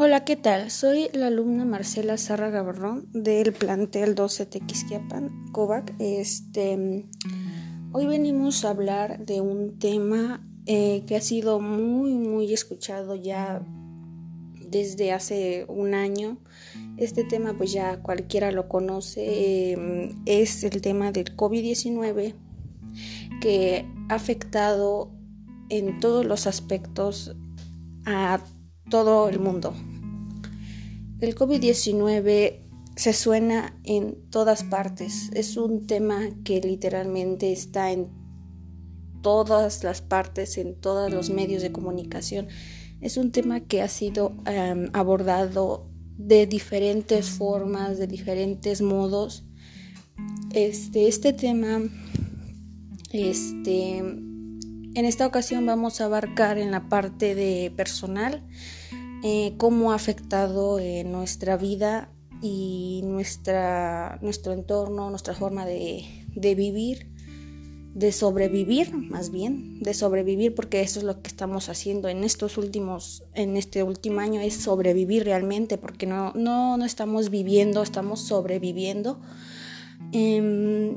Hola, ¿qué tal? Soy la alumna Marcela Sarra Gabarrón del plantel 12 Tequisquiapan, COVAC. Este, hoy venimos a hablar de un tema eh, que ha sido muy, muy escuchado ya desde hace un año. Este tema pues ya cualquiera lo conoce, em, es el tema del COVID-19 que ha afectado en todos los aspectos a todo el mundo. El COVID-19 se suena en todas partes. Es un tema que literalmente está en todas las partes, en todos los medios de comunicación. Es un tema que ha sido em, abordado de diferentes formas, de diferentes modos. Este, este tema, este, en esta ocasión vamos a abarcar en la parte de personal eh, cómo ha afectado eh, nuestra vida y nuestra, nuestro entorno, nuestra forma de, de vivir, de sobrevivir más bien, de sobrevivir porque eso es lo que estamos haciendo en estos últimos, en este último año es sobrevivir realmente porque no, no, no estamos viviendo, estamos sobreviviendo. Eh,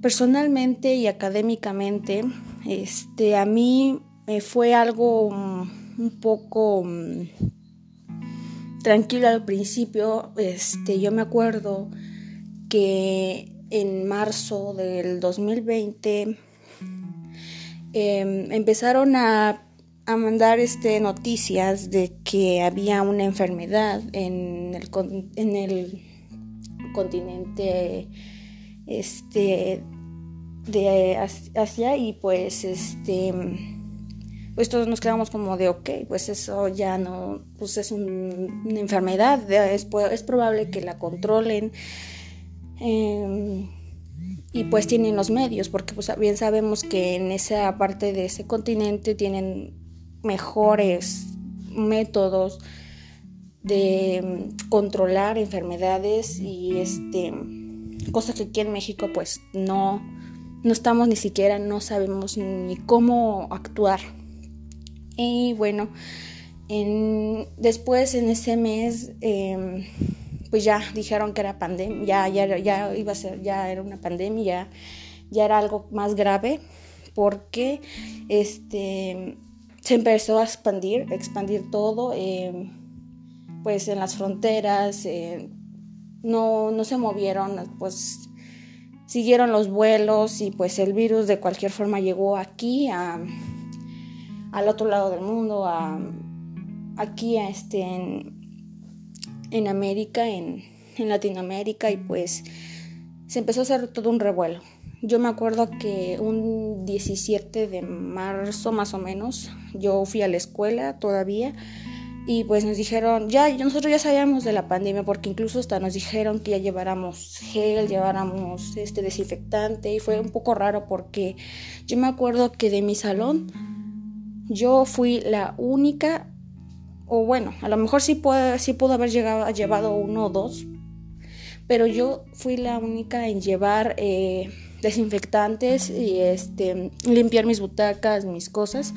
personalmente y académicamente, este, a mí me fue algo un poco mm, tranquilo al principio. Este, yo me acuerdo que en marzo del 2020 em, empezaron a, a, mandar este, noticias de que había una enfermedad en el, en el continente este de Asia y pues este pues todos nos quedamos como de ok pues eso ya no pues es una enfermedad es, es, probable que la controlen eh, y pues tienen los medios porque pues bien sabemos que en esa parte de ese continente tienen mejores métodos de controlar enfermedades y este cosa que aquí en México pues no, no estamos ni siquiera, no sabemos ni cómo actuar. Y bueno, en, después en ese mes em, pues ya dijeron que era pandemia, ya, ya, ya iba a ser, ya era una pandemia, ya, era algo más grave porque este se empezó a expandir, expandir todo, em, pues en las fronteras, no, no se movieron, pues siguieron los vuelos y pues el virus de cualquier forma llegó aquí, a, al otro lado del mundo, aquí este, en, en América, en, en Latinoamérica y pues se empezó a hacer todo un revuelo. Yo me acuerdo que un 17 de marzo más o menos, yo fui a la escuela todavía y pues nos dijeron, ya, nosotros ya sabíamos de la pandemia porque incluso hasta nos dijeron que ya lleváramos gel, lleváramos este desinfectante y fue un poco raro porque yo me acuerdo que de mi salón yo fui la única, o bueno, a lo mejor sí pudo, sí pudo haber llegado, llevado uno o dos, pero yo fui la única en llevar eh, desinfectantes y este, limpiar mis butacas, mis cosas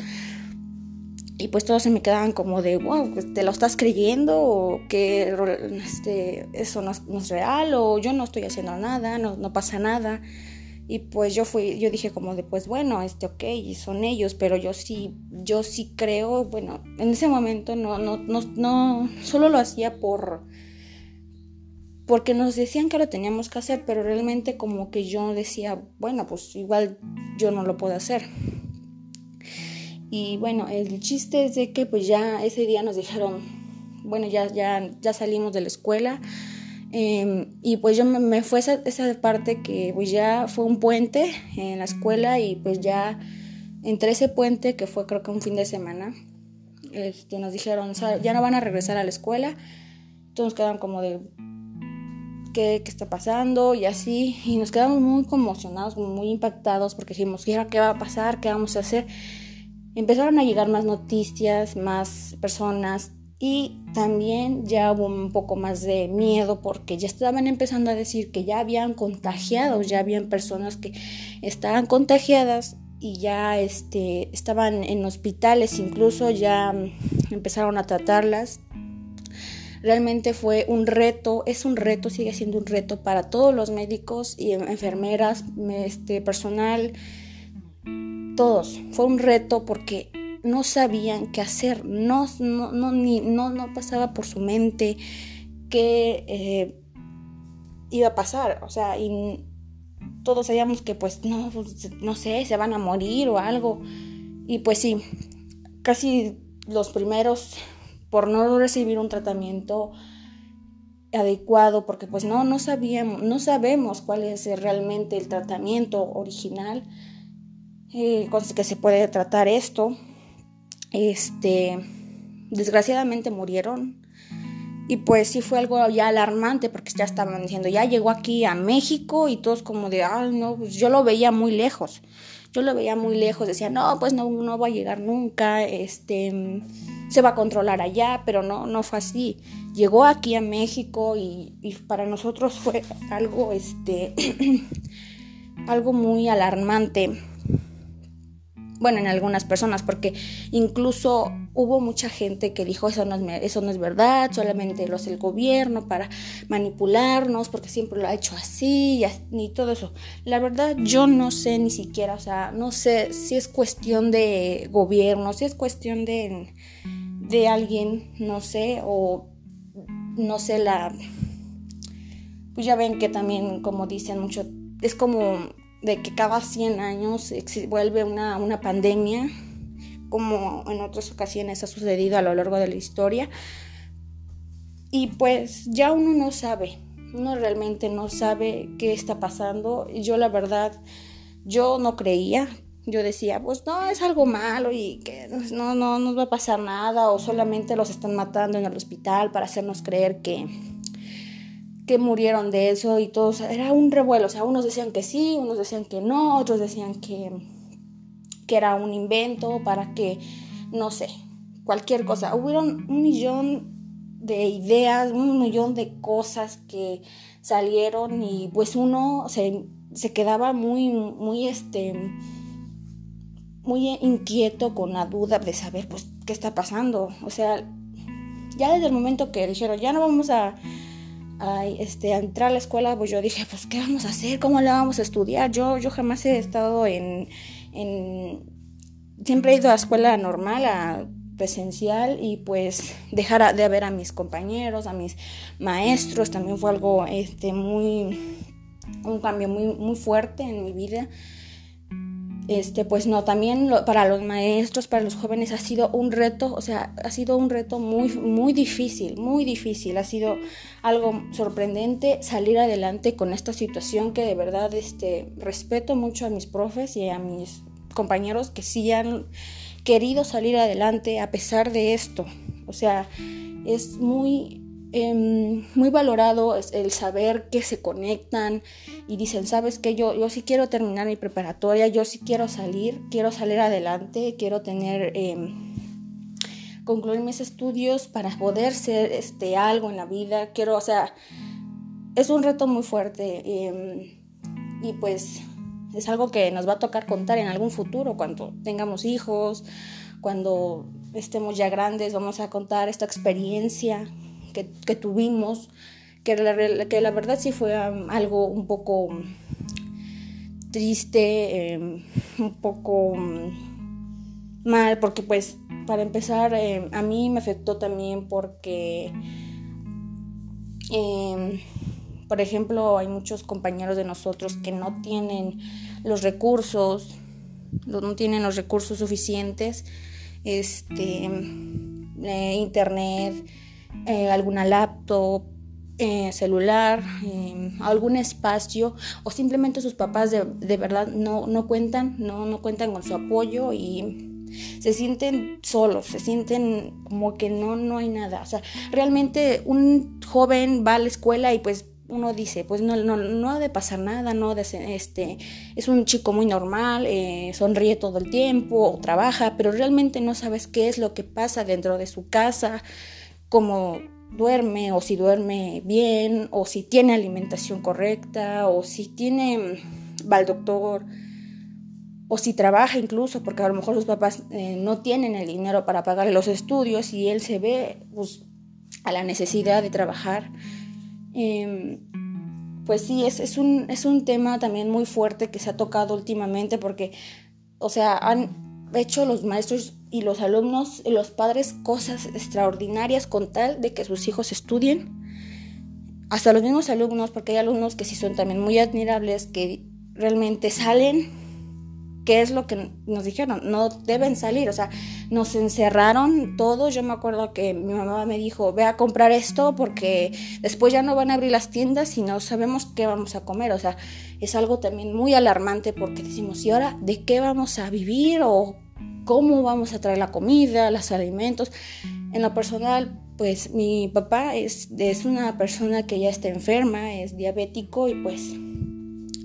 y pues todos se me quedaban como de, wow, pues, ¿te lo estás creyendo? ¿O que este, eso no es, real? ¿O yo no estoy haciendo nada? No, no pasa nada. Y pues yo fui, yo dije como de, pues bueno, este, ok, son ellos, pero yo sí, yo sí creo, bueno, en ese momento no, no, no, no, solo lo hacía por, porque nos decían que lo teníamos que hacer, pero realmente como que yo decía, bueno, pues igual yo no lo puedo hacer. Y bueno, el chiste es de que pues ya ese día nos dijeron, bueno, ya, ya, ya salimos de la escuela. Em, y pues yo me, fue esa, esa, parte que pues ya fue un puente en la escuela y pues ya entre ese puente que fue creo que un fin de semana, este, nos dijeron, ya no van a regresar a la escuela. Entonces quedaron como de, ¿qué, qué está pasando? Y así, y nos quedamos muy conmocionados, muy impactados porque dijimos, ¿qué va a pasar? ¿Qué vamos a hacer? empezaron a llegar más noticias, más personas y también ya hubo un poco más de miedo porque ya estaban empezando a decir que ya habían contagiado, ya habían personas que estaban contagiadas y ya este, estaban en hospitales, incluso ya empezaron a tratarlas. Realmente fue un reto, es un reto, sigue siendo un reto para todos los médicos y enfermeras, este, personal, todos. Fue un reto porque no sabían qué hacer, no, no, no, ni, no, no pasaba por su mente qué eh, iba a pasar, o sea, y todos sabíamos que pues no, pues, no sé, se van a morir o algo. Y pues sí, casi los primeros por no recibir un tratamiento adecuado porque pues no no sabíamos no sabemos cuál es realmente el tratamiento original eh, con que se puede tratar esto este desgraciadamente murieron y pues sí fue algo ya alarmante porque ya estaban diciendo, ya llegó aquí a México y todos como de, ay, no, pues yo lo veía muy lejos. Yo lo veía muy lejos, decía, no, pues no, no va a llegar nunca, este, se va a controlar allá, pero no, no fue así. Llegó aquí a México y, y para nosotros fue algo, este, algo muy alarmante bueno, en algunas personas, porque incluso hubo mucha gente que dijo eso no es, eso no es verdad, solamente lo hace el gobierno para manipularnos, porque siempre lo ha hecho así y, y todo eso. La verdad yo no sé ni siquiera, o sea, no sé si es cuestión de gobierno, si es cuestión de, de alguien, no sé, o no sé la... Pues ya ven que también, como dicen mucho, es como de que cada 100 años vuelve una, una pandemia, como en otras ocasiones ha sucedido a lo largo de la historia. Y pues ya uno no sabe, uno realmente no sabe qué está pasando. Y yo la verdad, yo no creía. Yo decía, pues no, es algo malo y que no, no nos va a pasar nada o solamente los están matando en el hospital para hacernos creer que, que murieron de eso y todos, era un revuelo, o sea, unos decían que sí, unos decían que no, otros decían que, que era un invento para que, no sé, cualquier cosa. Hubieron un millón de ideas, un millón de cosas que salieron y pues uno se, se quedaba muy, muy, este, muy inquieto con la duda de saber pues qué está pasando. O sea, ya desde el momento que dijeron, ya no vamos a este, a entrar a la escuela, pues yo dije, pues, ¿qué vamos a hacer? ¿Cómo la vamos a estudiar? Yo, yo jamás he estado en, en... Siempre he ido a escuela normal, a presencial y pues dejar de ver a mis compañeros, a mis maestros, también fue algo este, muy, un cambio muy, muy fuerte en mi vida este, pues no, también para los maestros, para los jóvenes ha sido un reto, o sea, ha sido un reto muy, muy difícil, muy difícil, ha sido algo sorprendente salir adelante con esta situación que de verdad, este, respeto mucho a mis profes y a mis compañeros que sí han querido salir adelante a pesar de esto, o sea, es muy Em, muy valorado es el saber que se conectan y dicen, sabes que yo, yo sí quiero terminar mi preparatoria, yo sí quiero salir, quiero salir adelante, quiero tener, em, concluir mis estudios para poder ser este, algo en la vida, quiero, o sea, es un reto muy fuerte em, y pues es algo que nos va a tocar contar en algún futuro cuando tengamos hijos, cuando estemos ya grandes, vamos a contar esta experiencia que, tuvimos, que la, verdad sí fue um, algo un poco triste, em, un poco um, mal, porque pues para empezar em, a mí me afectó también porque, em, por ejemplo, hay muchos compañeros de nosotros que no tienen los recursos, no tienen los recursos suficientes, este, eh, internet, eh, alguna laptop, eh, celular, eh, algún espacio o simplemente sus papás de, verdad no, no cuentan, no, no cuentan con su apoyo y se sienten solos, se sienten como que no, no hay nada. O sea, realmente un joven va a la escuela y pues uno dice, pues no, no, no ha de pasar nada, no este, es un chico muy normal, sonríe todo el tiempo, trabaja, pero realmente no sabes qué es lo que pasa dentro de su casa, cómo duerme o si duerme bien o si tiene alimentación correcta o si tiene va al doctor o si trabaja incluso porque a lo mejor los papás eh, no tienen el dinero para pagarle los estudios y él se ve pues a la necesidad de trabajar. Em, pues sí, es, es, un, es un tema también muy fuerte que se ha tocado últimamente porque, o sea, han hecho los maestros y los alumnos y los padres cosas extraordinarias con tal de que sus hijos estudien. Hasta los mismos alumnos, porque hay alumnos que sí son también muy admirables, que realmente salen ¿Qué es lo que nos dijeron? No deben salir, o sea, nos encerraron todos. Yo me acuerdo que mi mamá me dijo, ve a comprar esto porque después ya no van a abrir las tiendas y no sabemos qué vamos a comer. O sea, es algo también muy alarmante porque decimos, ¿y ahora de qué vamos a vivir o cómo vamos a traer la comida, los alimentos? En lo personal, pues mi papá es, es una persona que ya está enferma, es diabético y pues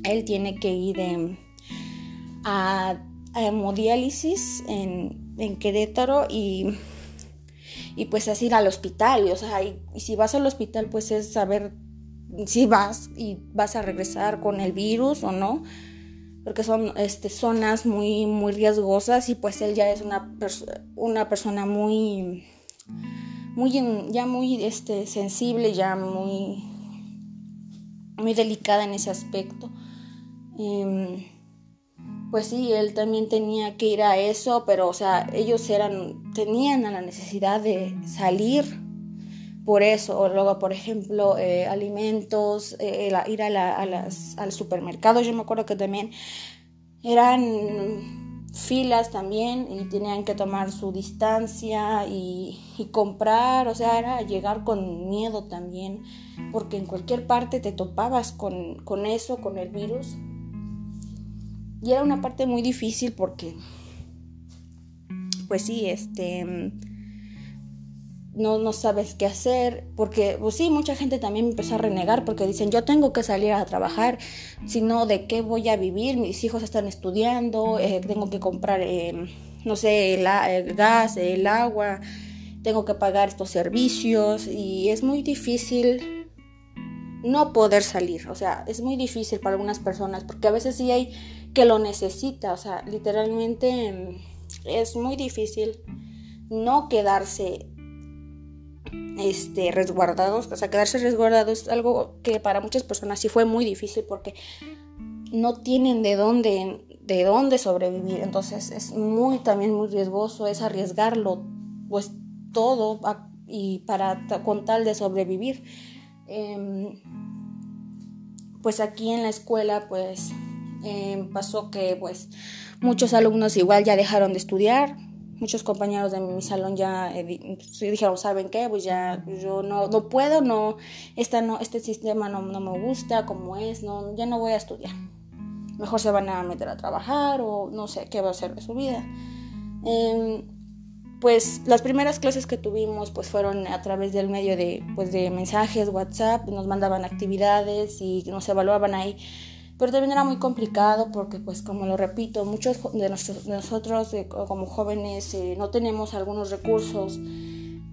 él tiene que ir... En, a, hemodiálisis en, en Querétaro y, y, pues es ir al hospital. O sea, y, si vas al hospital, pues es saber si vas y vas a regresar con el virus o no. Porque son este, zonas muy, muy riesgosas y pues él ya es una, una persona muy, muy ya muy este, sensible, ya muy, muy delicada en ese aspecto. Em, pues sí, él también tenía que ir a eso, pero o sea, ellos eran, tenían la necesidad de salir por eso, o luego, por ejemplo, eh, alimentos, eh, ir a, las, al supermercado, yo me acuerdo que también eran filas también y tenían que tomar su distancia y, comprar, o sea, era llegar con miedo también, porque en cualquier parte te topabas con eso, con el virus, y era una parte muy difícil porque, pues sí, este, no, no sabes qué hacer, porque, pues sí, mucha gente también empezó a renegar porque dicen, yo tengo que salir a trabajar, si no, ¿de qué voy a vivir? Mis hijos están estudiando, eh, tengo que comprar, eh, no sé, el, gas, el agua, tengo que pagar estos servicios y es muy difícil no poder salir, o sea, es muy difícil para algunas personas porque a veces sí hay que lo necesita. O sea, literalmente mm, es muy difícil no quedarse este, resguardados. O sea, quedarse resguardados es algo que para muchas personas sí fue muy difícil porque no tienen de dónde, de dónde sobrevivir. Entonces es muy también muy riesgoso, es arriesgarlo pues todo y para con tal de sobrevivir. Em, pues aquí en la escuela pues Em, pasó que pues muchos alumnos igual ya dejaron de estudiar, muchos compañeros de mi salón ya eh, dijeron, ¿saben qué? Pues ya yo no, no puedo, no, esta no, este sistema no, no, me gusta como es, no, ya no voy a estudiar. Mejor se van a meter a trabajar o no sé qué va a hacer de su vida. Em, pues las primeras clases que tuvimos pues fueron a través del medio de, pues, de mensajes, WhatsApp, nos mandaban actividades y nos evaluaban ahí pero también era muy complicado porque, pues, como lo repito, muchos de, nosotros como jóvenes eh, no tenemos algunos recursos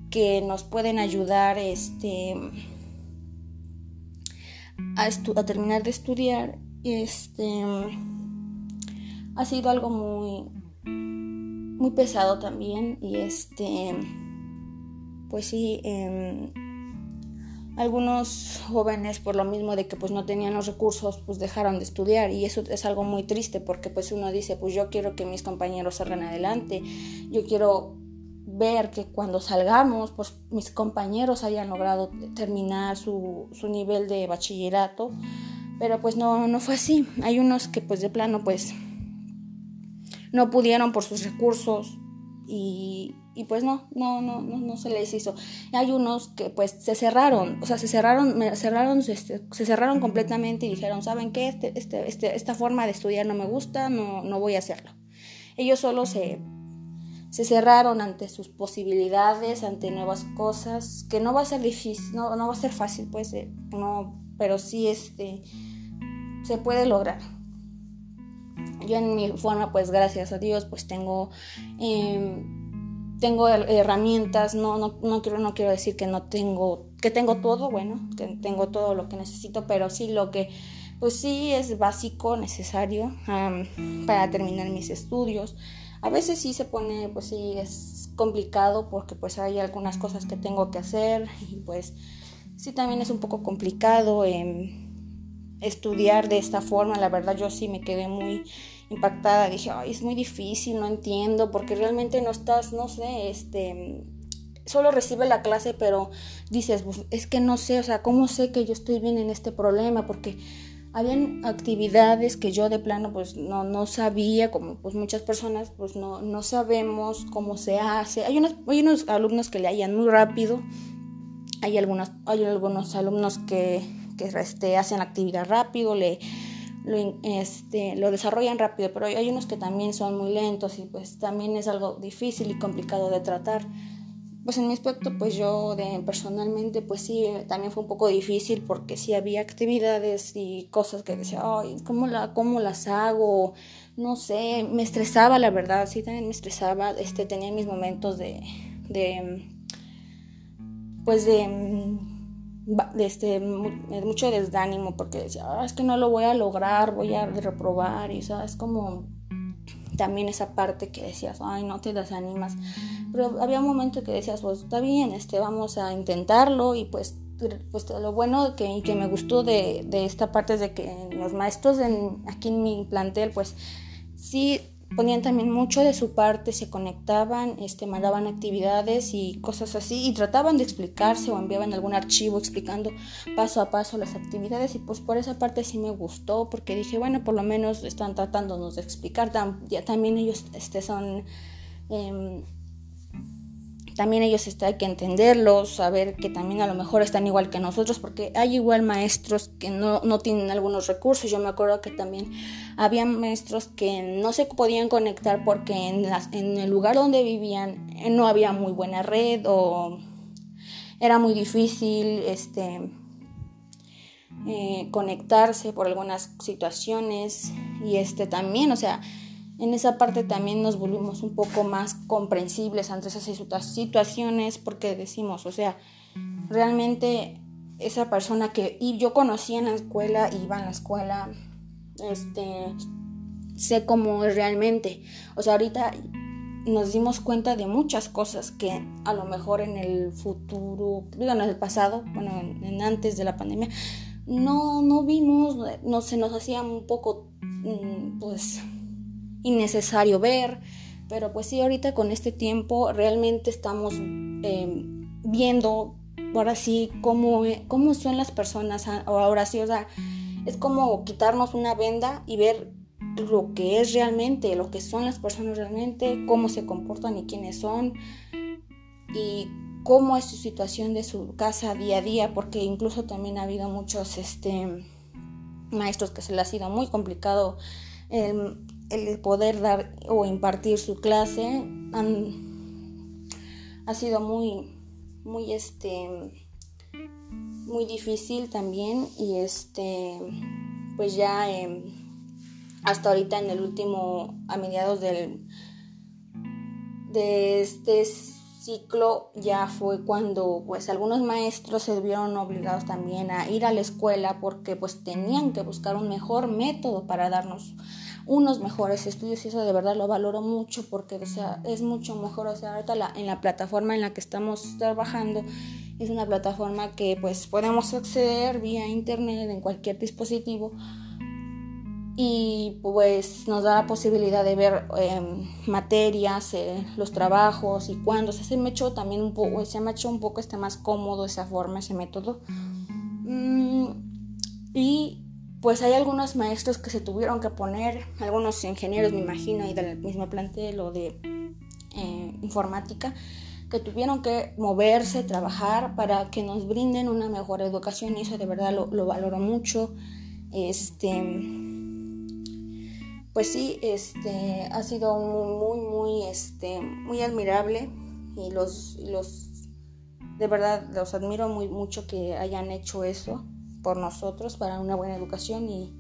que nos pueden ayudar este, a, a terminar de estudiar. Este, ha sido algo muy, muy pesado también y este, pues sí, em, algunos jóvenes por lo mismo de que pues no tenían los recursos pues dejaron de estudiar. Y eso es algo muy triste porque pues uno dice pues yo quiero que mis compañeros salgan adelante. Yo quiero ver que cuando salgamos pues mis compañeros hayan logrado terminar su, su nivel de bachillerato. Pero pues no, no fue así. Hay unos que pues de plano pues no pudieron por sus recursos y, pues no, no, no, no, no se les hizo. Hay unos que pues se cerraron, o sea, se cerraron, cerraron, este, se cerraron completamente y dijeron, ¿saben qué? Este, este, esta forma de estudiar no me gusta, no, no voy a hacerlo. Ellos solo se, se cerraron ante sus posibilidades, ante nuevas cosas, que no va a ser difícil, no, no va a ser fácil, pues, no, pero sí este, se puede lograr. Yo en mi forma, pues gracias a Dios, pues tengo... Eh, tengo herramientas, no, no, no, quiero, no quiero decir que no tengo, que tengo todo, bueno, que tengo todo lo que necesito, pero sí lo que, pues sí es básico, necesario para terminar mis estudios. A veces sí se pone, pues sí, es complicado porque pues hay algunas cosas que tengo que hacer y pues sí también es un poco complicado estudiar de esta forma. La verdad yo sí me quedé muy impactada. Dije, ay, es muy difícil, no entiendo, porque realmente no estás, no sé, este, solo recibe la clase, pero dices, es que no sé, o sea, ¿cómo sé que yo estoy bien en este problema? Porque habían actividades que yo de plano pues no, no sabía, como pues muchas personas pues no, no sabemos cómo se hace. Hay unos, hay unos alumnos que le hallan muy rápido, hay, algunos, hay algunos alumnos que, que este, hacen la actividad rápido, le, lo, este, lo desarrollan rápido, pero hay unos que también son muy lentos y pues también es algo difícil y complicado de tratar. Pues en mi aspecto, pues yo de, personalmente, pues sí, también fue un poco difícil porque sí había actividades y cosas que decía, ay, ¿cómo, la, cómo las hago? No sé, me estresaba, la verdad, sí, también me estresaba, este, tenía mis momentos de, de pues de, de este, mucho desánimo porque decía, ah, es que no lo voy a lograr, voy a reprobar y sabes, como también esa parte que decías, ay, no te desanimas. Pero había un momento que decías, pues está bien, este, vamos a intentarlo y pues, pues lo bueno que, que me gustó de, de, esta parte es de que los maestros en, aquí en mi plantel, pues sí ponían también mucho de su parte, se conectaban, este, mandaban actividades y cosas así y trataban de explicarse o enviaban algún archivo explicando paso a paso las actividades y pues por esa parte sí me gustó porque dije, bueno, por lo menos están tratándonos de explicar, ya también ellos este, son... Eh, también ellos está, hay que entenderlos, saber que también a lo mejor están igual que nosotros, porque hay igual maestros que no, no tienen algunos recursos. Yo me acuerdo que también había maestros que no se podían conectar porque en, las, en el lugar donde vivían eh, no había muy buena red o era muy difícil este, eh, conectarse por algunas situaciones y este también, o sea, en esa parte también nos volvimos un poco más comprensibles ante esas situaciones porque decimos, o sea, realmente esa persona que yo conocí en la escuela, iba en la escuela, este, sé cómo es realmente. O sea, ahorita nos dimos cuenta de muchas cosas que a lo mejor en el futuro, digo en el pasado, bueno, en, antes de la pandemia, no, no vimos, no se nos hacía un poco, mm, pues, innecesario ver, pero pues sí, ahorita con este tiempo realmente estamos em, viendo ahora sí cómo, cómo son las personas ahora sí, o sea, es como quitarnos una venda y ver lo que es realmente, lo que son las personas realmente, cómo se comportan y quiénes son y cómo es su situación de su casa día a día, porque incluso también ha habido muchos este, maestros que se les ha sido muy complicado el el poder dar o impartir su clase ha sido muy muy este muy difícil también y este pues ya em, hasta ahorita en el último a mediados del de este ciclo ya fue cuando pues algunos maestros se vieron obligados también a ir a la escuela porque pues tenían que buscar un mejor método para darnos unos mejores estudios y eso de verdad lo valoro mucho porque o sea, es mucho mejor, o sea, ahorita la, en la plataforma en la que estamos trabajando es una plataforma que pues podemos acceder vía internet en cualquier dispositivo y pues nos da la posibilidad de ver em, materias, eh, los trabajos y cuándo. se me echó también un poco, se me echó un poco este más cómodo esa forma, ese método. Mm, y pues hay algunos maestros que se tuvieron que poner, algunos ingenieros me imagino y del mismo plantel o de eh, informática, que tuvieron que moverse, trabajar para que nos brinden una mejor educación y eso de verdad lo, valoro mucho. Este, pues sí, este, ha sido muy, muy, este, muy admirable y los, los, de verdad los admiro muy mucho que hayan hecho eso por nosotros para una buena educación y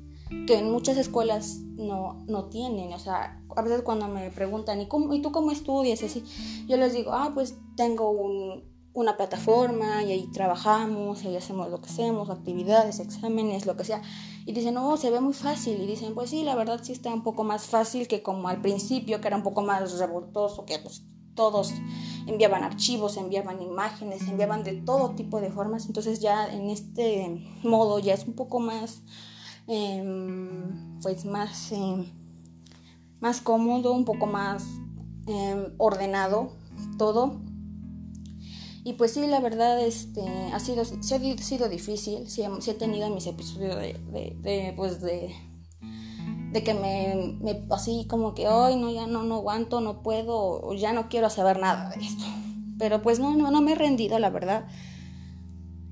que en muchas escuelas no, no tienen. O sea, a veces cuando me preguntan, ¿y, cómo, ¿y tú cómo estudias? Así, yo les digo, ah, pues tengo una plataforma y ahí trabajamos, ahí hacemos lo que hacemos, actividades, exámenes, lo que sea. Y dicen, no, se ve muy fácil. Y dicen, pues sí, la verdad sí está un poco más fácil que como al principio, que era un poco más revoltoso, que pues todos enviaban archivos, enviaban imágenes, enviaban de todo tipo de formas. Entonces ya en este modo ya es un poco más, em, pues más, em, más cómodo, un poco más em, ordenado todo. Y pues sí, la verdad, este, ha sido, ha sido difícil, sí, he tenido mis episodios de, pues de, de que me, así como que hoy no ya no no aguanto no puedo o ya no quiero saber nada de esto pero pues no no no me he rendido la verdad.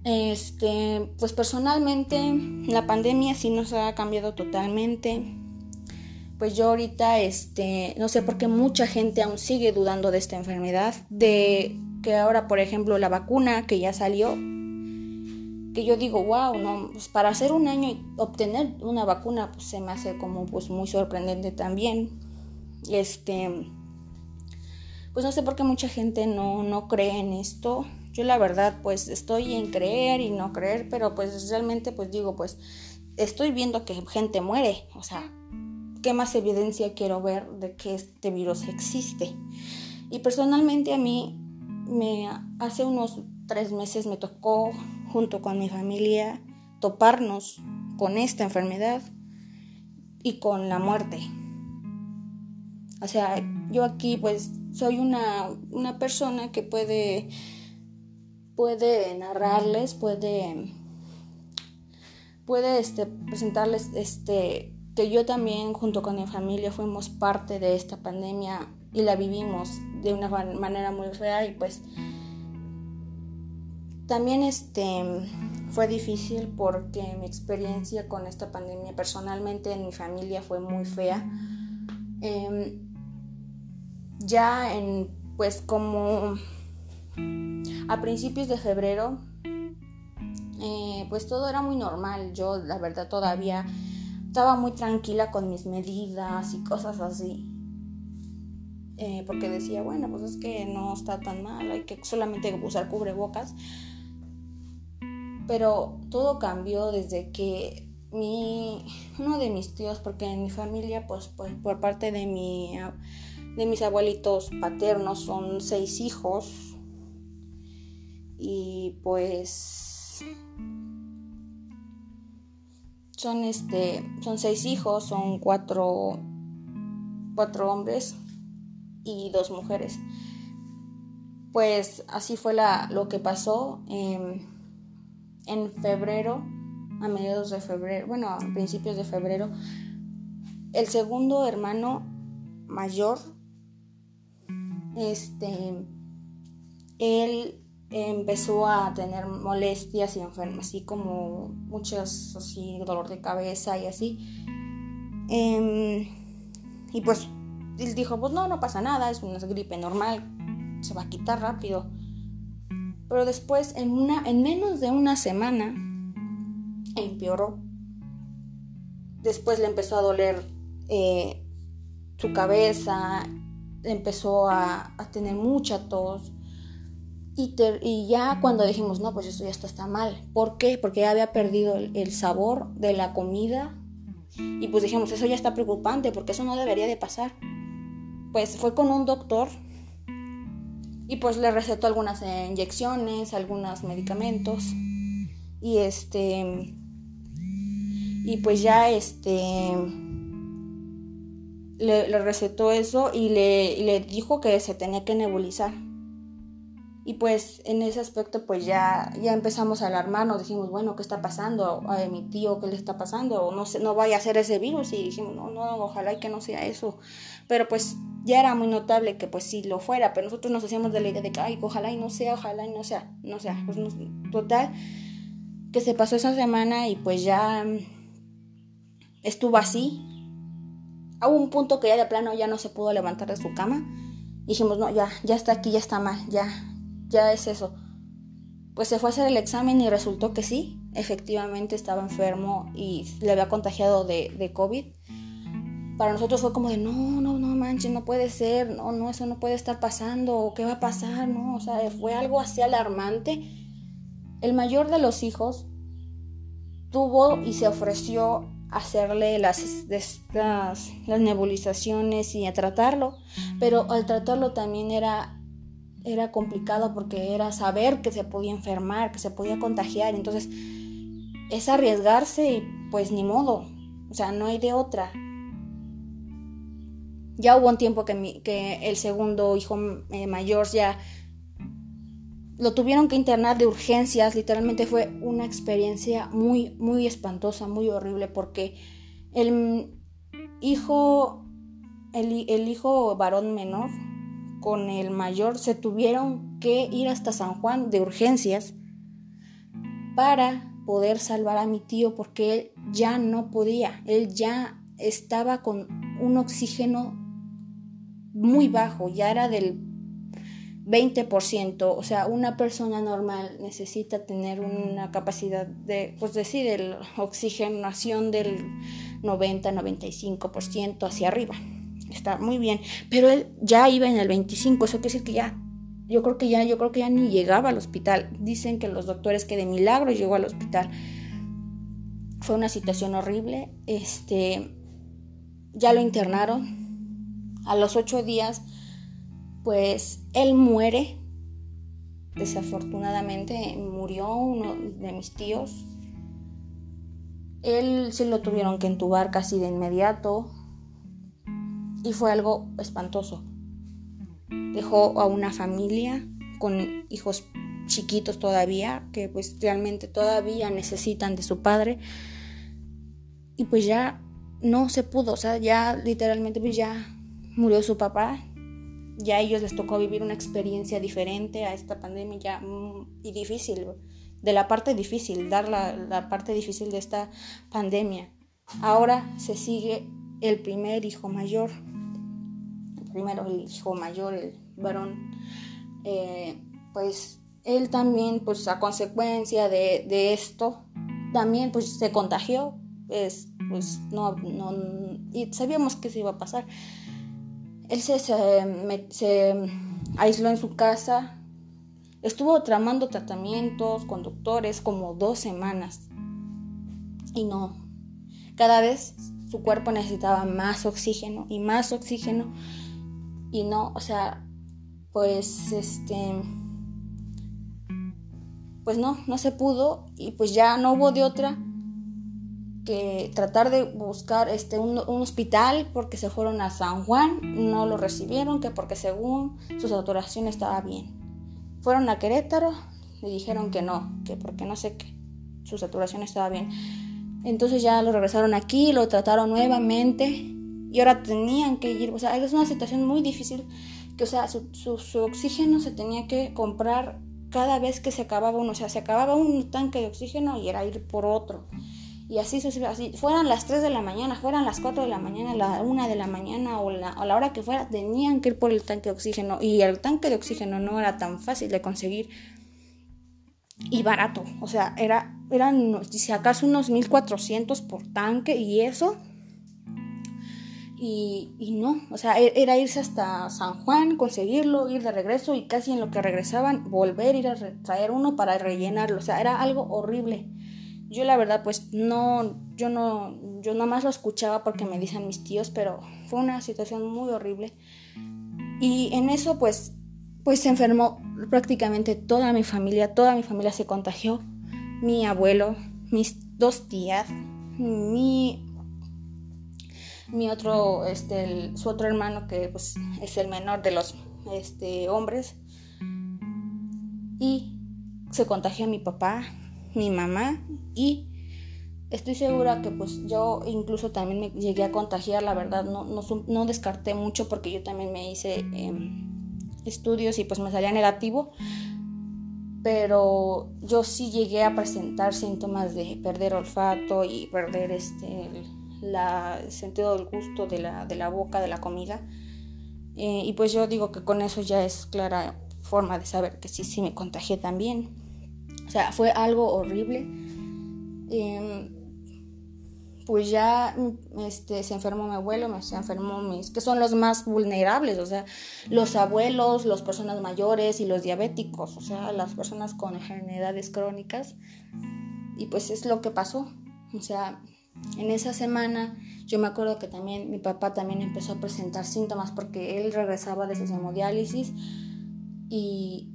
Este pues personalmente la pandemia sí nos ha cambiado totalmente. Pues yo ahorita este no sé por qué mucha gente aún sigue dudando de esta enfermedad de que ahora por ejemplo la vacuna que ya salió que yo digo, wow, no, pues para hacer un año y obtener una vacuna, pues se me hace como pues muy sorprendente también. Este, pues no sé por qué mucha gente no, no cree en esto. Yo la verdad, pues estoy en creer y no creer, pero pues realmente pues digo, pues estoy viendo que gente muere, o sea, ¿qué más evidencia quiero ver de que este virus existe? Y personalmente a mí, me, hace unos tres meses me tocó junto con mi familia, toparnos con esta enfermedad y con la muerte. O sea, yo aquí pues soy una, una persona que puede, puede narrarles, puede, puede este, presentarles este, que yo también junto con mi familia fuimos parte de esta pandemia y la vivimos de una manera muy fea y pues también este, fue difícil porque mi experiencia con esta pandemia personalmente en mi familia fue muy fea. Em, ya en, pues como a principios de febrero, eh, pues todo era muy normal. Yo la verdad todavía estaba muy tranquila con mis medidas y cosas así. Eh, porque decía, bueno, pues es que no está tan mal, hay que solamente usar cubrebocas. Pero todo cambió desde que mi, uno de mis tíos, porque en mi familia, pues, pues por parte de, mi, de mis abuelitos paternos son seis hijos. Y pues son este son seis hijos son cuatro cuatro hombres y dos mujeres pues así fue la, lo que pasó eh, en febrero, a mediados de febrero, bueno, a principios de febrero, el segundo hermano mayor, este, él empezó a tener molestias y enfermas, así como muchas, así, dolor de cabeza y así. Em, y pues él dijo, pues no, no pasa nada, es una gripe normal, se va a quitar rápido. Pero después, en, una, en menos de una semana, empeoró. Después le empezó a doler eh, su cabeza, empezó a, tener mucha tos. Y, y, ya cuando dijimos, no, pues esto ya está, está mal. ¿Por qué? Porque ya había perdido el, el, sabor de la comida. Y pues dijimos, eso ya está preocupante porque eso no debería de pasar. Pues fue con un doctor y pues le recetó algunas inyecciones, algunos medicamentos y este y pues ya este le, recetó eso y le, le, dijo que se tenía que nebulizar y pues en ese aspecto pues ya, ya empezamos a alarmarnos, dijimos, bueno, ¿qué está pasando? A mi tío, ¿qué le está pasando? No, sé, no vaya a ser ese virus y dijimos, no, no, ojalá que no sea eso. Pero pues ya era muy notable que pues sí lo fuera, pero nosotros nos hacíamos de la idea de que, ay, ojalá y no sea, ojalá y no sea, no sea. Pues total, que se pasó esa semana y pues ya estuvo así. Hubo un punto que ya de plano ya no se pudo levantar de su cama. dijimos, no, ya, ya está aquí, ya está mal, ya, ya es eso. Pues se fue a hacer el examen y resultó que sí, efectivamente estaba enfermo y le había contagiado de, de COVID. Para nosotros fue como de, no, no, no manches, no puede ser, no, no, eso no puede estar pasando, ¿qué va a pasar? No, o sea, fue algo así alarmante. El mayor de los hijos tuvo y se ofreció hacerle las, las, las nebulizaciones y a tratarlo, pero al tratarlo también era era complicado porque era saber que se podía enfermar, que se podía contagiar. Entonces, es arriesgarse y pues ni modo. O sea, no hay de otra. Ya hubo un tiempo que, el segundo hijo eh, mayor ya lo tuvieron que internar de urgencias. Literalmente fue una experiencia muy, muy espantosa, muy horrible porque el hijo, el, el hijo varón menor, con el mayor se tuvieron que ir hasta San Juan de urgencias para poder salvar a mi tío porque él ya no podía, él ya estaba con un oxígeno muy bajo, ya era del 20%, o sea, una persona normal necesita tener una capacidad de, pues decir, de oxigenación del 90-95% hacia arriba está muy bien, pero él ya iba en el 25, eso quiere decir que ya, yo creo que ya, yo creo que ya ni llegaba al hospital. Dicen que los doctores que de milagro llegó al hospital. Fue una situación horrible, este, ya lo internaron. A los ocho días, pues él muere. Desafortunadamente murió uno de mis tíos. Él sí lo tuvieron que entubar casi de inmediato y fue algo espantoso. Dejó a una familia con hijos chiquitos todavía, que pues realmente todavía necesitan de su padre. Y pues ya no se pudo, o sea, ya literalmente pues ya murió su papá. Ya a ellos les tocó vivir una experiencia diferente a esta pandemia ya mm, y difícil, de la parte difícil, dar la, la parte difícil de esta pandemia. Ahora se sigue el primer hijo mayor, primero el hijo mayor, el varón, eh, pues él también, pues a consecuencia de, esto, también pues se contagió, pues, pues no, no, y sabíamos que se iba a pasar. Él se, aisló en su casa, estuvo tramando tratamientos, conductores, como dos semanas. Y no, cada vez su cuerpo necesitaba más oxígeno y más oxígeno. Y no, o sea, pues este, pues no, no se pudo. Y pues ya no hubo de otra que tratar de buscar este, un, hospital porque se fueron a San Juan, no lo recibieron, que porque según su saturación estaba bien. Fueron a Querétaro, le dijeron que no, que porque no sé qué, su saturación estaba bien. Entonces ya lo regresaron aquí, lo trataron nuevamente y ahora tenían que ir, o sea, es una situación muy difícil, que o sea, su, su, oxígeno se tenía que comprar cada vez que se acababa uno, o sea, se acababa un tanque de oxígeno y era ir por otro. Y así, así fueran las 3 de la mañana, fueran las 4 de la mañana, la 1 de la mañana o la, la hora que fuera, tenían que ir por el tanque de oxígeno. Y el tanque de oxígeno no era tan fácil de conseguir y barato. O sea, era, eran, si acaso, unos 1400 por tanque y eso y, no, o sea, e, era irse hasta San Juan, conseguirlo, ir de regreso y casi en lo que regresaban volver, ir a traer uno para rellenarlo. O sea, era algo horrible. Yo la verdad pues no, yo no, yo nomás lo escuchaba porque me dicen mis tíos, pero fue una situación muy horrible. Y en eso pues, pues se enfermó prácticamente toda mi familia, toda mi familia se contagió. Mi abuelo, mis dos tías, mi mi otro, este, su otro hermano que pues, es el menor de los este, hombres. Y se contagió mi papá, mi mamá y estoy segura que pues yo incluso también me llegué a contagiar, la verdad no, no, descarté mucho porque yo también me hice em, estudios y pues me salía negativo, pero yo sí llegué a presentar síntomas de perder olfato y perder este, el sentido del gusto de la, de la boca, de la comida. Eh, y pues yo digo que con eso ya es clara forma de saber que sí, sí me contagié también. Sea, fue algo horrible. Em, pues ya este, se enfermó mi abuelo, se enfermó mis, que son los más vulnerables, o sea, los abuelos, las personas mayores y los diabéticos, o sea, las personas con enfermedades crónicas. Y pues es lo que pasó. O sea, En esa semana yo me acuerdo que también mi papá también empezó a presentar síntomas porque él regresaba de su hemodiálisis y,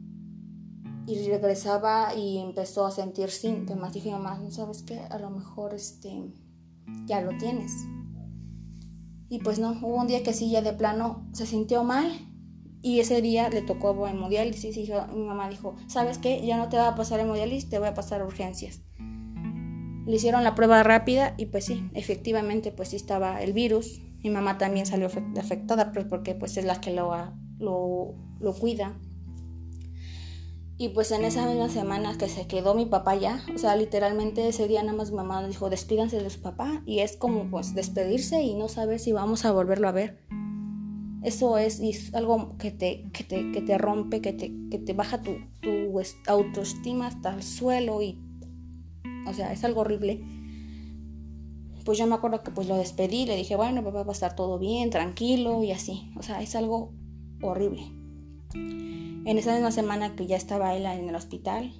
y regresaba y empezó a sentir síntomas. Dije, mamá, ¿no sabes qué? A lo mejor este, ya lo tienes. Y pues no, hubo un día que sí, ya de plano se sintió mal y ese día le tocó hemodiálisis y mi mamá dijo, ¿sabes qué? Ya no te va a pasar hemodiálisis, te voy a pasar urgencias. Le hicieron la prueba rápida y pues sí, efectivamente pues sí estaba el virus. Mi mamá también salió afectada pues, porque pues es la que lo, lo, lo cuida. Y pues en esa misma semana que se quedó mi papá ya, o sea, literalmente ese día nada más mi mamá dijo, despídanse de su papá. Y es como pues despedirse y no saber si vamos a volverlo a ver. Eso es, algo que te, que te, que te rompe, que te, que te baja tu, tu autoestima hasta el suelo y o sea, es algo horrible. Pues yo me acuerdo que pues lo despedí, le dije, bueno, papá va a estar todo bien, tranquilo y así. O sea, es algo horrible. En esa misma semana que ya estaba él en el hospital,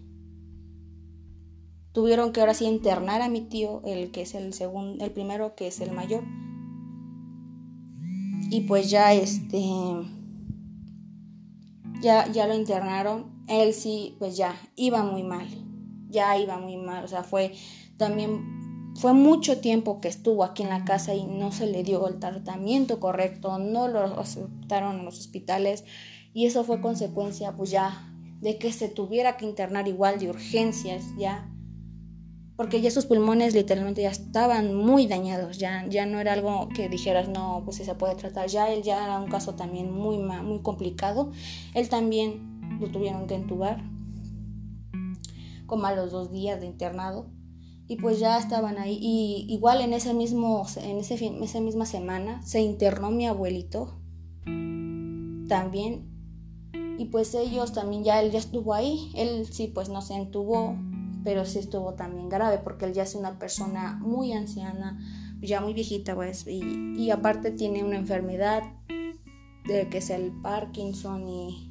tuvieron que ahora sí internar a mi tío, el que es el segundo, el primero que es el mayor. Y pues ya este ya ya lo internaron. Él sí pues ya iba muy mal ya iba muy mal, o sea, fue también, fue mucho tiempo que estuvo aquí en la casa y no se le dio el tratamiento correcto, no lo aceptaron en los hospitales y eso fue consecuencia pues ya de que se tuviera que internar igual de urgencias ya porque ya sus pulmones literalmente ya estaban muy dañados, ya, ya no era algo que dijeras, no, pues se puede tratar, ya él ya era un caso también muy, muy complicado, él también lo tuvieron que entubar, como a los dos días de internado. Y pues ya estaban ahí. Y igual en ese mismo, en ese esa misma semana se internó mi abuelito también. Y pues ellos también ya él ya estuvo ahí. Él sí pues no se entubó, pero sí estuvo también grave porque él ya es una persona muy anciana, ya muy viejita pues. Y, y aparte tiene una enfermedad de que es el Parkinson y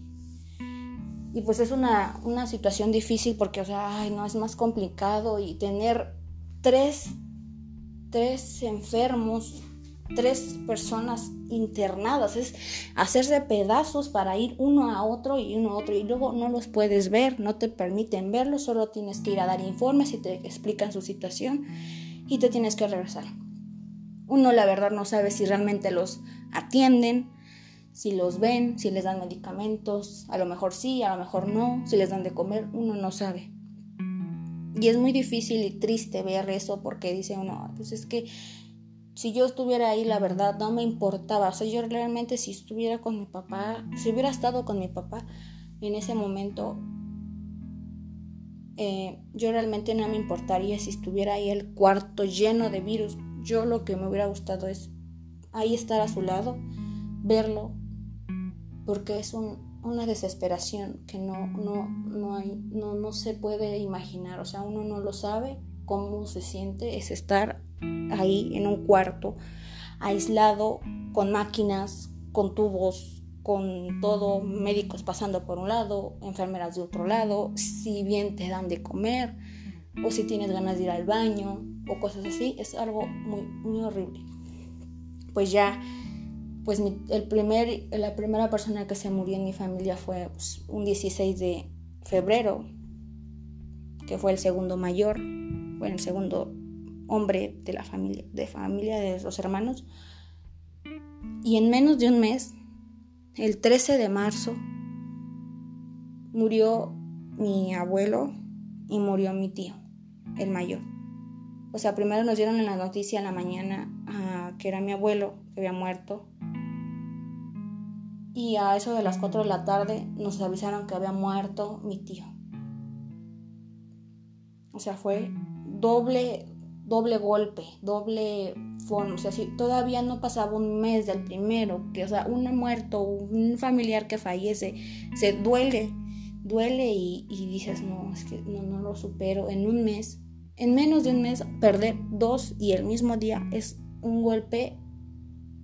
y pues es una, situación difícil porque, o sea, ay, no, es más complicado y tener tres, tres enfermos, tres personas internadas, es hacerse pedazos para ir uno a otro y uno a otro y luego no los puedes ver, no te permiten verlos, solo tienes que ir a dar informes y te explican su situación y te tienes que regresar. Uno la verdad no sabe si realmente los atienden, si los ven, si les dan medicamentos, a lo mejor sí, a lo mejor no, si les dan de comer, uno no sabe. Y es muy difícil y triste ver eso porque dice uno, pues es que si yo estuviera ahí, la verdad, no me importaba. O sea, yo realmente si estuviera con mi papá, si hubiera estado con mi papá en ese momento, eh, yo realmente no me importaría si estuviera ahí el cuarto lleno de virus. Yo lo que me hubiera gustado es ahí estar a su lado, verlo, porque es una desesperación que no, no, no, hay, no, no se puede imaginar, o sea, uno no lo sabe cómo se siente, es estar ahí en un cuarto, aislado, con máquinas, con tubos, con todo, médicos pasando por un lado, enfermeras de otro lado, si bien te dan de comer, o si tienes ganas de ir al baño, o cosas así, es algo muy, muy horrible. Pues ya pues el primer, la primera persona que se murió en mi familia fue pues, un 16 de febrero, que fue el segundo mayor, bueno, el segundo hombre de la familia, de familia de los hermanos. Y en menos de un mes, el 13 de marzo, murió mi abuelo y murió mi tío, el mayor. O sea, primero nos dieron la noticia en la mañana ah, que era mi abuelo que había muerto y a eso de las 4 de la tarde nos avisaron que había muerto mi tío. O sea, fue doble, doble golpe, doble forma. O sea, si todavía no pasaba un mes del primero, que, o sea, un muerto, un familiar que fallece, se duele, duele y, y dices, no, es que no, no lo supero. En un mes, en menos de un mes, perder dos y el mismo día es un golpe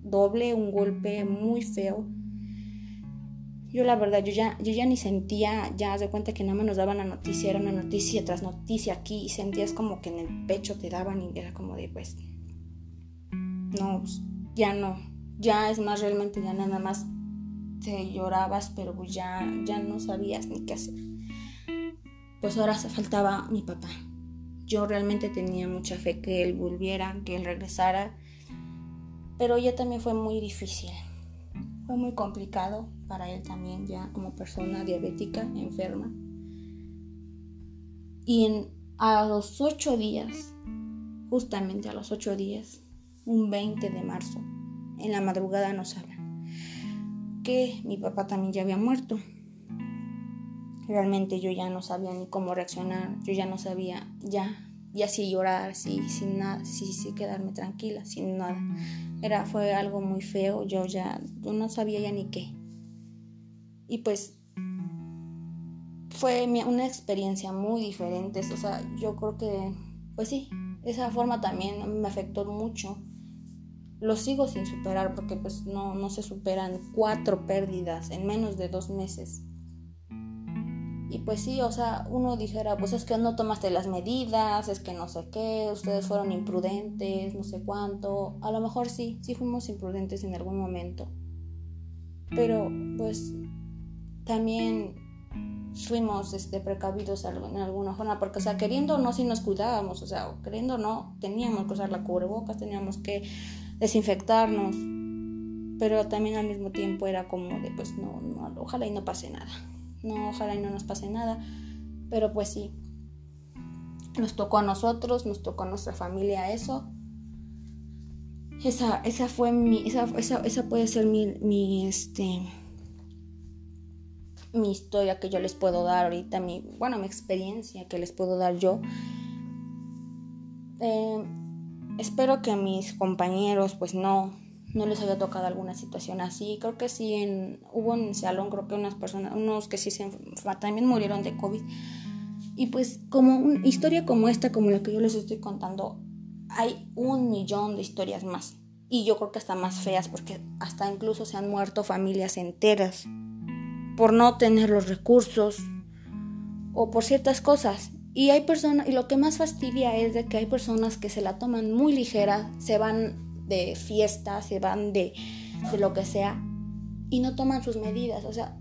doble, un golpe muy feo yo la verdad, yo ya, yo ya ni sentía, ya de cuenta que nada más nos daban la noticia, era una noticia tras noticia aquí y sentías como que en el pecho te daban y era como de pues no, ya no, ya es más realmente ya nada más te llorabas, pero pues ya, ya no sabías ni qué hacer. Pues ahora faltaba mi papá. Yo realmente tenía mucha fe que él volviera, que él regresara, pero ya también fue muy difícil. Fue muy complicado para él también ya como persona diabética, enferma. Y a los ocho días, justamente a los ocho días, un 20 de marzo, en la madrugada nos hablan que mi papá también ya había muerto. Realmente yo ya no sabía ni cómo reaccionar, yo ya no sabía ya, ya si llorar, si sin nada, si, si quedarme tranquila, sin nada. Era, fue algo muy feo, yo ya, yo no sabía ya ni qué. Y pues fue una experiencia muy diferente, o sea, yo creo que, pues sí, esa forma también me afectó mucho. Lo sigo sin superar porque pues no, no se superan cuatro pérdidas en menos de dos meses. Y pues sí, o sea, uno dijera, pues es que no tomaste las medidas, es que no sé qué, ustedes fueron imprudentes, no sé cuánto. A lo mejor sí, sí fuimos imprudentes en algún momento. Pero pues también fuimos este, precavidos en alguna forma, porque, o sea, queriendo o no, si nos cuidábamos, o sea, queriendo o no, teníamos que usar la cubrebocas, teníamos que desinfectarnos, pero también al mismo tiempo era como de, pues, no, no, ojalá y no pase nada, no, ojalá y no nos pase nada, pero pues sí, nos tocó a nosotros, nos tocó a nuestra familia eso. Esa, esa fue mi, esa, esa, esa puede ser mi, mi, este, mi historia que yo les puedo dar ahorita, mi, bueno, mi experiencia que les puedo dar yo. Eh, espero que mis compañeros pues no, no les haya tocado alguna situación así. Creo que sí, hubo en el salón, creo que unas personas, unos que sí se, también murieron de COVID. Y pues como una historia como esta, como la que yo les estoy contando, hay un millón de historias más. Y yo creo que hasta más feas porque hasta incluso se han muerto familias enteras por no tener los recursos o por ciertas cosas. Y hay personas, y lo que más fastidia es de que hay personas que se la toman muy ligera, se van de fiesta, se van de, de lo que sea y no toman sus medidas. O sea,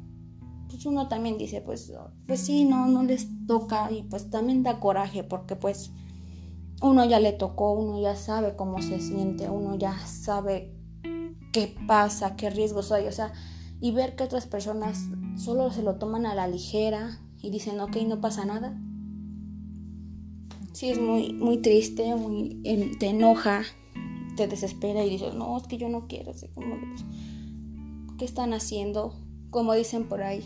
pues uno también dice, pues, pues sí, no, no les toca y pues también da coraje porque pues uno ya le tocó, uno ya sabe cómo se siente, uno ya sabe qué pasa, qué riesgos hay. O sea, y ver que otras personas solo se lo toman a la ligera y dicen, ok, no pasa nada. Sí, es muy, muy triste, muy, te enoja, te desespera y dices, no, es que yo no quiero. Así como, pues, ¿Qué están haciendo? Como dicen por ahí,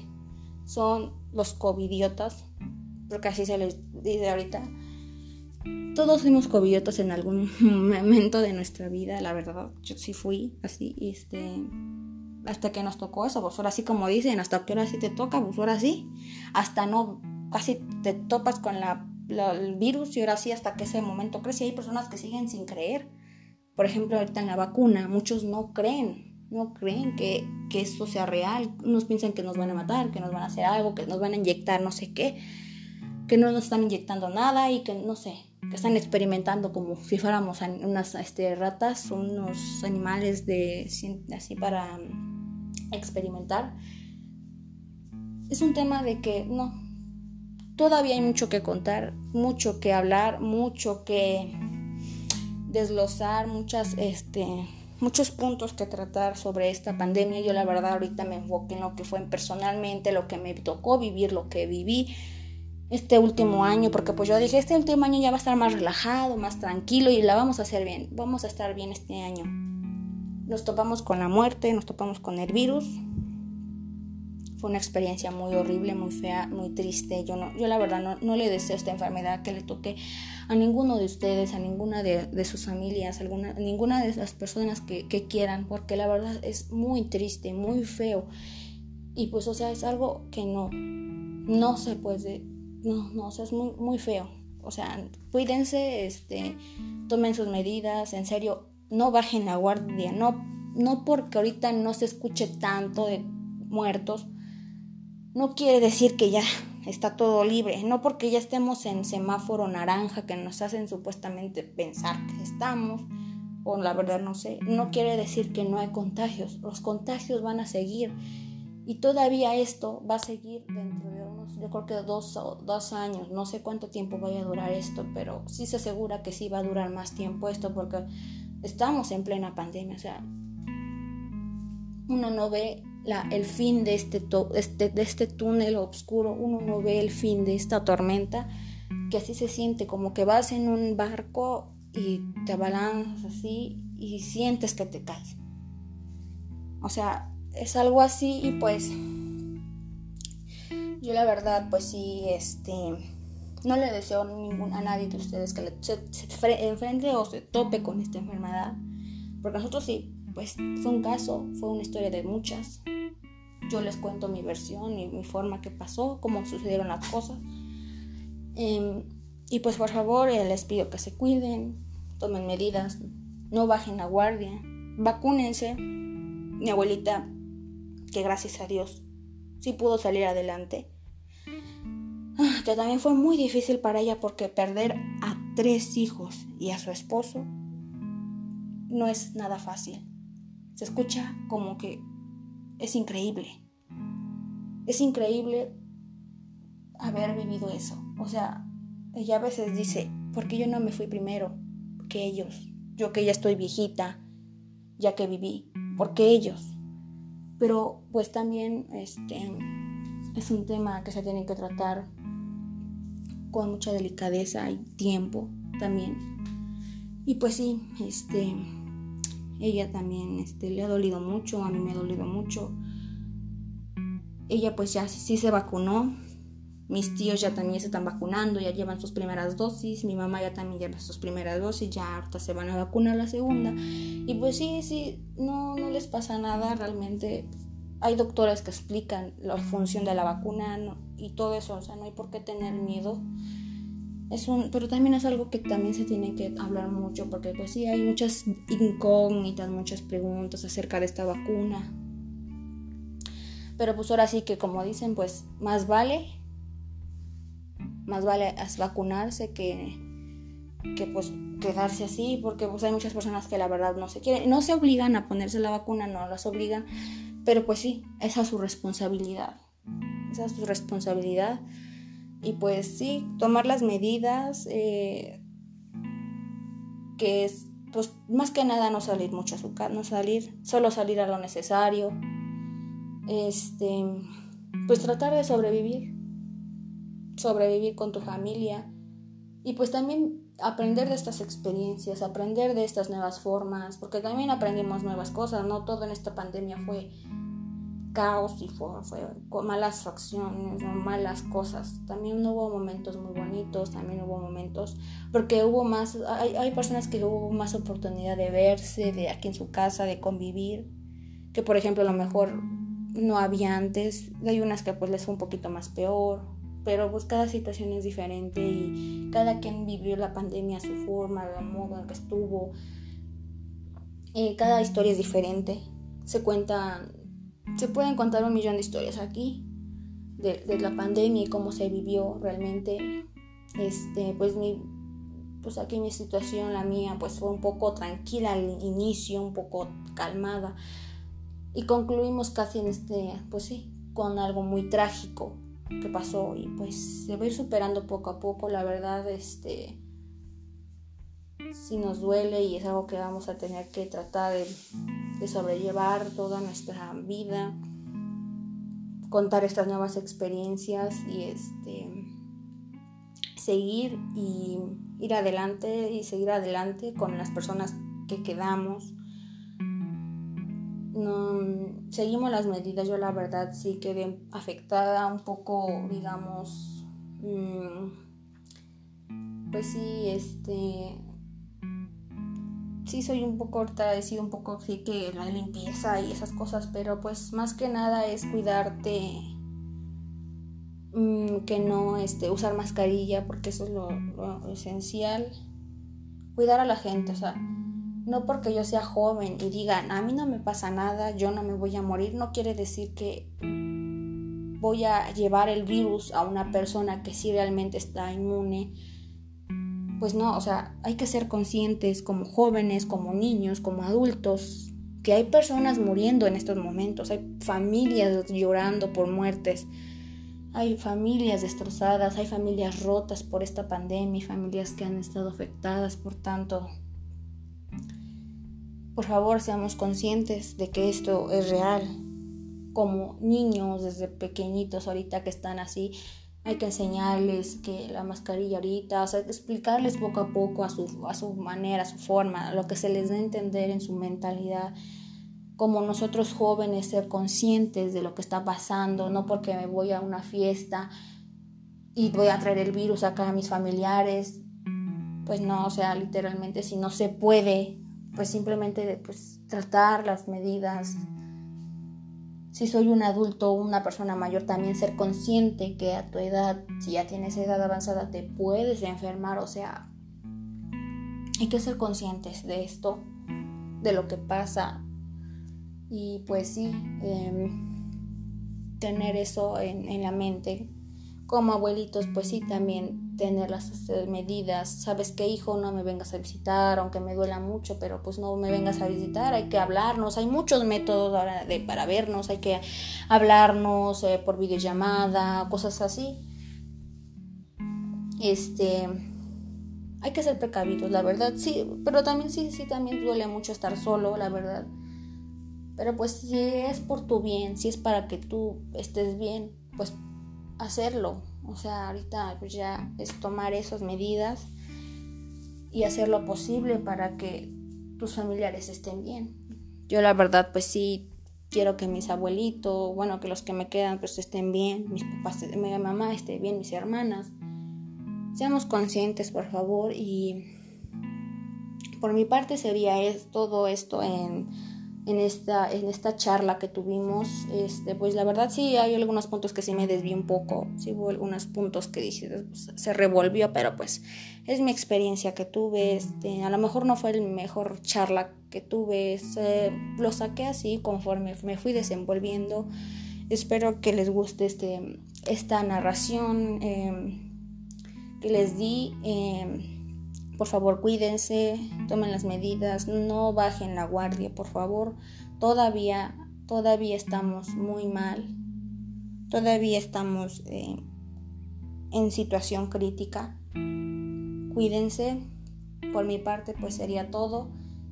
son los covidiotas, porque así se les dice ahorita. Todos fuimos covidiotas en algún momento de nuestra vida, la verdad. Yo sí fui así, este hasta que nos tocó eso, pues ahora sí como dicen, hasta que ahora sí te toca, pues ahora sí, hasta no, casi te topas con la, el virus y ahora sí hasta que ese momento crece. hay personas que siguen sin creer. Por ejemplo, ahorita en la vacuna, muchos no creen, no creen que, que esto sea real. Unos piensan que nos van a matar, que nos van a hacer algo, que nos van a inyectar no sé qué, que no nos están inyectando nada y que no sé, que están experimentando como si fuéramos unas este, ratas unos animales de así para experimentar, es un tema de que no, todavía hay mucho que contar, mucho que hablar, mucho que desglosar, muchas, este, muchos puntos que tratar sobre esta pandemia. Yo la verdad ahorita me enfoqué en lo que fue personalmente, lo que me tocó vivir, lo que viví este último año, porque pues yo dije, este último año ya va a estar más relajado, más tranquilo y la vamos a hacer bien, vamos a estar bien este año nos topamos con la muerte, nos topamos con el virus. Fue una experiencia muy horrible, muy fea, muy triste. Yo, no, yo la verdad no, le deseo esta enfermedad que le toque a ninguno de ustedes, a ninguna de, sus familias, a alguna, ninguna de las personas que, quieran, porque la verdad es muy triste, muy feo. Y pues, o sea, es algo que no, no se puede, no, no, o sea, es muy, muy feo. O sea, cuídense, este, tomen sus medidas, en serio, no bajen la guardia, no, no porque ahorita no se escuche tanto de muertos, no quiere decir que ya está todo libre, no porque ya estemos en semáforo naranja que nos hacen supuestamente pensar que estamos, o la verdad no sé, no quiere decir que no hay contagios. Los contagios van a seguir y todavía esto va a seguir dentro de unos, yo creo que dos, dos años, no sé cuánto tiempo vaya a durar esto, pero sí se asegura que sí va a durar más tiempo esto porque estamos en plena pandemia, o sea, uno no ve el fin de este, este, de este túnel oscuro, uno no ve el fin de esta tormenta, que así se siente, como que vas en un barco y te abalanzas así y sientes que te caes. O sea, es algo así y pues yo la verdad pues sí, este, no le deseo ningún, a nadie de ustedes que se, enfrente o se tope con esta enfermedad, porque nosotros sí, pues fue un caso, fue una historia de muchas. Yo les cuento mi versión y mi forma que pasó, cómo sucedieron las cosas. Em, y pues por favor eh, les pido que se cuiden, tomen medidas, no bajen la guardia, vacúnense. Mi abuelita que gracias a Dios sí pudo salir adelante. Ah, que también fue muy difícil para ella porque perder a tres hijos y a su esposo no es nada fácil. Se escucha como que es increíble. Es increíble haber vivido eso. O sea, ella a veces dice, ¿por qué yo no me fui primero que ellos? Yo que ya estoy viejita, ya que viví, ¿por qué ellos? Pero pues también este, es un tema que se tiene que tratar con mucha delicadeza y tiempo también. Y pues sí, este, ella también este, le ha dolido mucho, a mí me ha dolido mucho. Ella pues ya sí se vacunó, mis tíos ya también se están vacunando, ya llevan sus primeras dosis, mi mamá ya también lleva sus primeras dosis, ya ahorita se van a vacunar la segunda. Y pues sí, sí, no, no les pasa nada realmente. Hay doctores que explican la función de la vacuna y todo eso, o sea, no hay por qué tener miedo. Es un, pero también es algo que también se tiene que hablar mucho, porque pues sí, hay muchas incógnitas, muchas preguntas acerca de esta vacuna. Pero pues ahora sí que como dicen, pues más vale más vale vacunarse que, que pues quedarse así, porque pues hay muchas personas que la verdad no se quieren, no se obligan a ponerse la vacuna, no las obligan, pero pues sí, esa es su responsabilidad, esa es su responsabilidad y pues sí, tomar las medidas, eh, que es pues más que nada no salir mucho a su casa, no salir, solo salir a lo necesario, este, pues tratar de sobrevivir, sobrevivir con tu familia y pues también aprender de estas experiencias, aprender de estas nuevas formas, porque también aprendimos nuevas cosas, no todo en esta pandemia fue caos y fue, fue malas facciones, malas cosas. También hubo momentos muy bonitos, también hubo momentos, porque hubo más, hay, hay personas que hubo más oportunidad de verse, de aquí en su casa, de convivir, que por ejemplo a lo mejor no había antes, hay unas que pues les fue un poquito más peor, pero pues cada situación es diferente y cada quien vivió la pandemia a su forma, la modo en que estuvo. Eh, cada historia es diferente. Se cuentan, se pueden contar un millón de historias aquí de, la pandemia y cómo se vivió realmente. Este, pues mi, pues aquí mi situación, la mía, pues fue un poco tranquila al inicio, un poco calmada. Y concluimos casi en este, pues sí, con algo muy trágico, que pasó y pues se va a ir superando poco a poco, la verdad, este, si nos duele y es algo que vamos a tener que tratar de, de sobrellevar toda nuestra vida, contar estas nuevas experiencias y este, seguir y ir adelante y seguir adelante con las personas que quedamos no seguimos las medidas. Yo la verdad sí quedé afectada un poco, digamos, mm, pues sí, este, sí soy un poco ahorita he sido un poco así que la limpieza y esas cosas, pero pues más que nada es cuidarte, mm, que no, este, usar mascarilla porque eso es lo, lo esencial, cuidar a la gente, o sea no porque yo sea joven y digan, a mí no me pasa nada, yo no me voy a morir, no quiere decir que voy a llevar el virus a una persona que sí realmente está inmune. Pues no, o sea, hay que ser conscientes como jóvenes, como niños, como adultos, que hay personas muriendo en estos momentos, hay familias llorando por muertes, hay familias destrozadas, hay familias rotas por esta pandemia, familias que han estado afectadas por tanto. Por favor, seamos conscientes de que esto es real. Como niños desde pequeñitos ahorita que están así, hay que enseñarles que la mascarilla ahorita, o sea, explicarles poco a poco a su, a su manera, a su forma, lo que se les dé a entender en su mentalidad como nosotros jóvenes ser conscientes de lo que está pasando, no porque me voy a una fiesta y voy a traer el virus acá a mis familiares, pues no, o sea, literalmente si no se puede, pues simplemente pues, tratar las medidas. Si soy un adulto o una persona mayor, también ser consciente que a tu edad, si ya tienes edad avanzada, te puedes enfermar, o sea, hay que ser conscientes de esto, de lo que pasa, y pues sí, em, tener eso en, la mente. Como abuelitos, pues sí, también tener las eh, medidas. Sabes que hijo, no me vengas a visitar, aunque me duela mucho, pero pues no me vengas a visitar, hay que hablarnos. Hay muchos métodos ahora de, para vernos, hay que hablarnos eh, por videollamada, cosas así. Este, hay que ser precavidos, la verdad, sí, pero también sí, sí, también duele mucho estar solo, la verdad. Pero pues si es por tu bien, si es para que tú estés bien, pues hacerlo. O sea, ahorita pues ya es tomar esas medidas y hacer lo posible para que tus familiares estén bien. Yo la verdad pues sí quiero que mis abuelitos, bueno, que los que me quedan pues estén bien, mis papás, mi mamá esté bien, mis hermanas. Seamos conscientes, por favor, y por mi parte sería todo esto en en esta, en esta charla que tuvimos, este, pues la verdad sí hay algunos puntos que sí me desvié un poco, sí hubo algunos puntos que dije, pues, se revolvió, pero pues es mi experiencia que tuve, este, a lo mejor no fue el mejor charla que tuve, lo saqué así conforme me fui desenvolviendo, espero que les guste este, esta narración em, que les di. Eh, por favor, cuídense, tomen las medidas, no bajen la guardia, por favor. Todavía, todavía estamos muy mal. Todavía estamos eh, en situación crítica. Cuídense. Por mi parte, pues sería todo.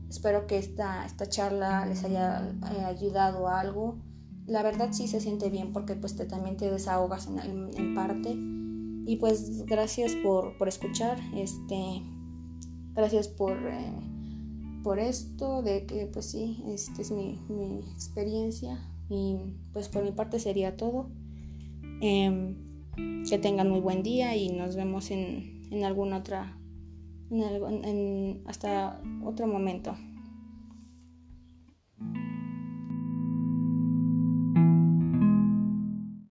Espero que esta, esta charla les haya eh, ayudado a algo. La verdad sí se siente bien porque pues te, también te desahogas en, parte. Y pues gracias por, por escuchar. Este, gracias por, eh, por esto, de que pues sí, esta es mi, mi experiencia y pues por mi parte sería todo. Em, que tengan muy buen día y nos vemos en, en alguna otra, en, hasta otro momento.